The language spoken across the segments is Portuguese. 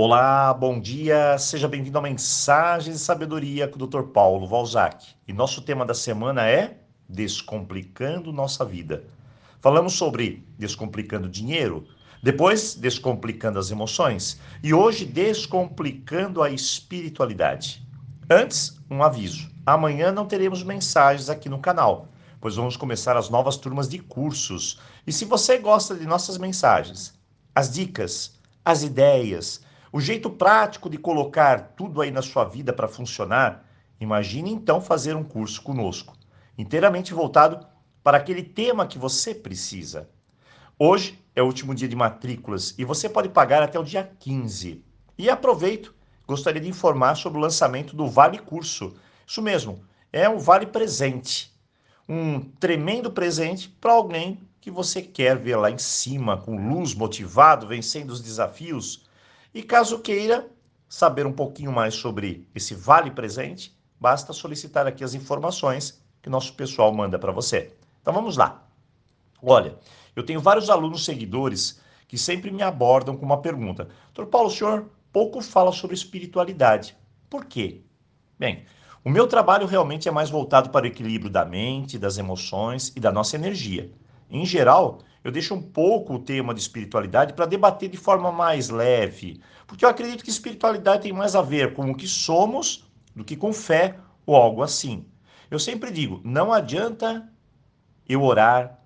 Olá, bom dia, seja bem-vindo a Mensagens de Sabedoria com o Dr. Paulo Valzac. E nosso tema da semana é Descomplicando Nossa Vida. Falamos sobre descomplicando dinheiro, depois descomplicando as emoções e hoje descomplicando a espiritualidade. Antes, um aviso: amanhã não teremos mensagens aqui no canal, pois vamos começar as novas turmas de cursos. E se você gosta de nossas mensagens, as dicas, as ideias, o jeito prático de colocar tudo aí na sua vida para funcionar, imagine então fazer um curso conosco, inteiramente voltado para aquele tema que você precisa. Hoje é o último dia de matrículas e você pode pagar até o dia 15. E aproveito, gostaria de informar sobre o lançamento do Vale Curso. Isso mesmo, é um vale presente. Um tremendo presente para alguém que você quer ver lá em cima, com luz, motivado, vencendo os desafios e caso queira saber um pouquinho mais sobre esse vale presente, basta solicitar aqui as informações que nosso pessoal manda para você. Então vamos lá. Olha, eu tenho vários alunos seguidores que sempre me abordam com uma pergunta. Doutor Paulo, o senhor pouco fala sobre espiritualidade. Por quê? Bem, o meu trabalho realmente é mais voltado para o equilíbrio da mente, das emoções e da nossa energia. Em geral, eu deixo um pouco o tema de espiritualidade para debater de forma mais leve, porque eu acredito que espiritualidade tem mais a ver com o que somos do que com fé ou algo assim. Eu sempre digo, não adianta eu orar,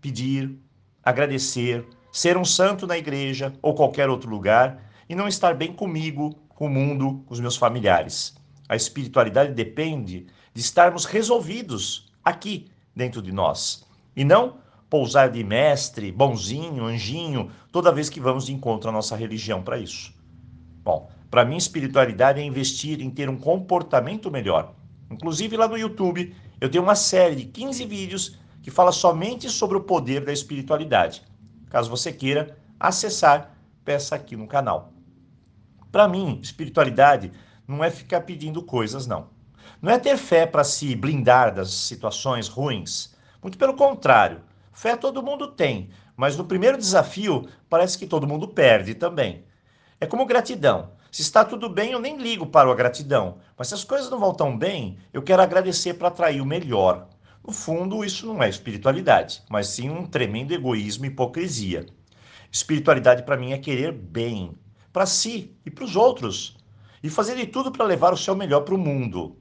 pedir, agradecer, ser um santo na igreja ou qualquer outro lugar e não estar bem comigo, com o mundo, com os meus familiares. A espiritualidade depende de estarmos resolvidos aqui dentro de nós e não pousar de mestre, bonzinho, anjinho, toda vez que vamos de encontro à nossa religião para isso. Bom, para mim, espiritualidade é investir em ter um comportamento melhor. Inclusive, lá no YouTube, eu tenho uma série de 15 vídeos que fala somente sobre o poder da espiritualidade. Caso você queira acessar, peça aqui no canal. Para mim, espiritualidade não é ficar pedindo coisas, não. Não é ter fé para se blindar das situações ruins. Muito pelo contrário, Fé todo mundo tem, mas no primeiro desafio parece que todo mundo perde também. É como gratidão. Se está tudo bem, eu nem ligo para a gratidão. Mas se as coisas não vão tão bem, eu quero agradecer para atrair o melhor. No fundo, isso não é espiritualidade, mas sim um tremendo egoísmo e hipocrisia. Espiritualidade para mim é querer bem, para si e para os outros, e fazer de tudo para levar o seu melhor para o mundo.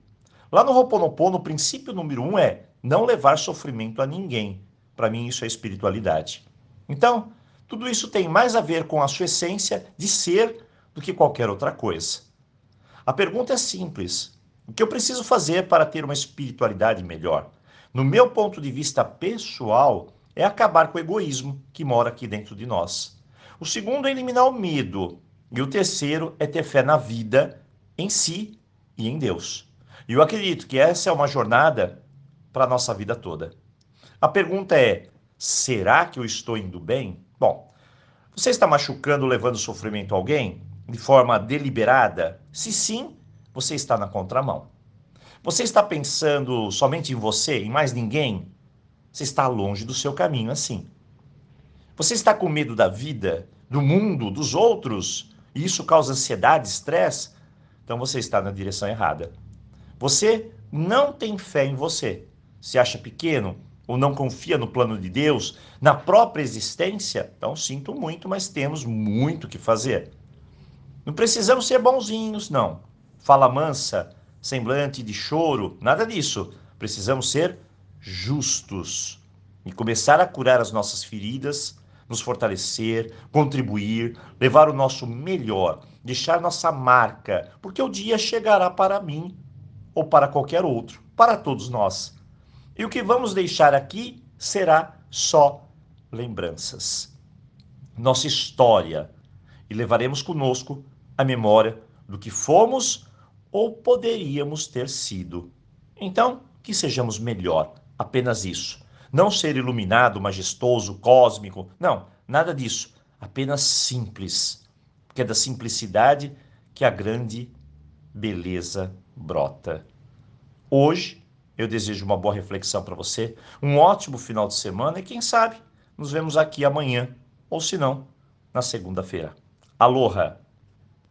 Lá no Ho'oponopono, o princípio número um é não levar sofrimento a ninguém. Para mim, isso é espiritualidade. Então, tudo isso tem mais a ver com a sua essência de ser do que qualquer outra coisa. A pergunta é simples: o que eu preciso fazer para ter uma espiritualidade melhor? No meu ponto de vista pessoal, é acabar com o egoísmo que mora aqui dentro de nós. O segundo é eliminar o medo. E o terceiro é ter fé na vida, em si e em Deus. E eu acredito que essa é uma jornada para a nossa vida toda. A pergunta é: será que eu estou indo bem? Bom, você está machucando, levando sofrimento a alguém de forma deliberada? Se sim, você está na contramão. Você está pensando somente em você, em mais ninguém? Você está longe do seu caminho assim. Você está com medo da vida, do mundo, dos outros, e isso causa ansiedade, estresse? Então você está na direção errada. Você não tem fé em você. Se acha pequeno, ou não confia no plano de Deus, na própria existência, então sinto muito, mas temos muito que fazer. Não precisamos ser bonzinhos, não. Fala mansa, semblante de choro, nada disso. Precisamos ser justos e começar a curar as nossas feridas, nos fortalecer, contribuir, levar o nosso melhor, deixar nossa marca, porque o dia chegará para mim ou para qualquer outro, para todos nós. E o que vamos deixar aqui será só lembranças. Nossa história. E levaremos conosco a memória do que fomos ou poderíamos ter sido. Então, que sejamos melhor, apenas isso. Não ser iluminado, majestoso, cósmico, não, nada disso. Apenas simples, porque é da simplicidade que a grande beleza brota. Hoje, eu desejo uma boa reflexão para você, um ótimo final de semana e quem sabe nos vemos aqui amanhã, ou se não, na segunda-feira. Aloha!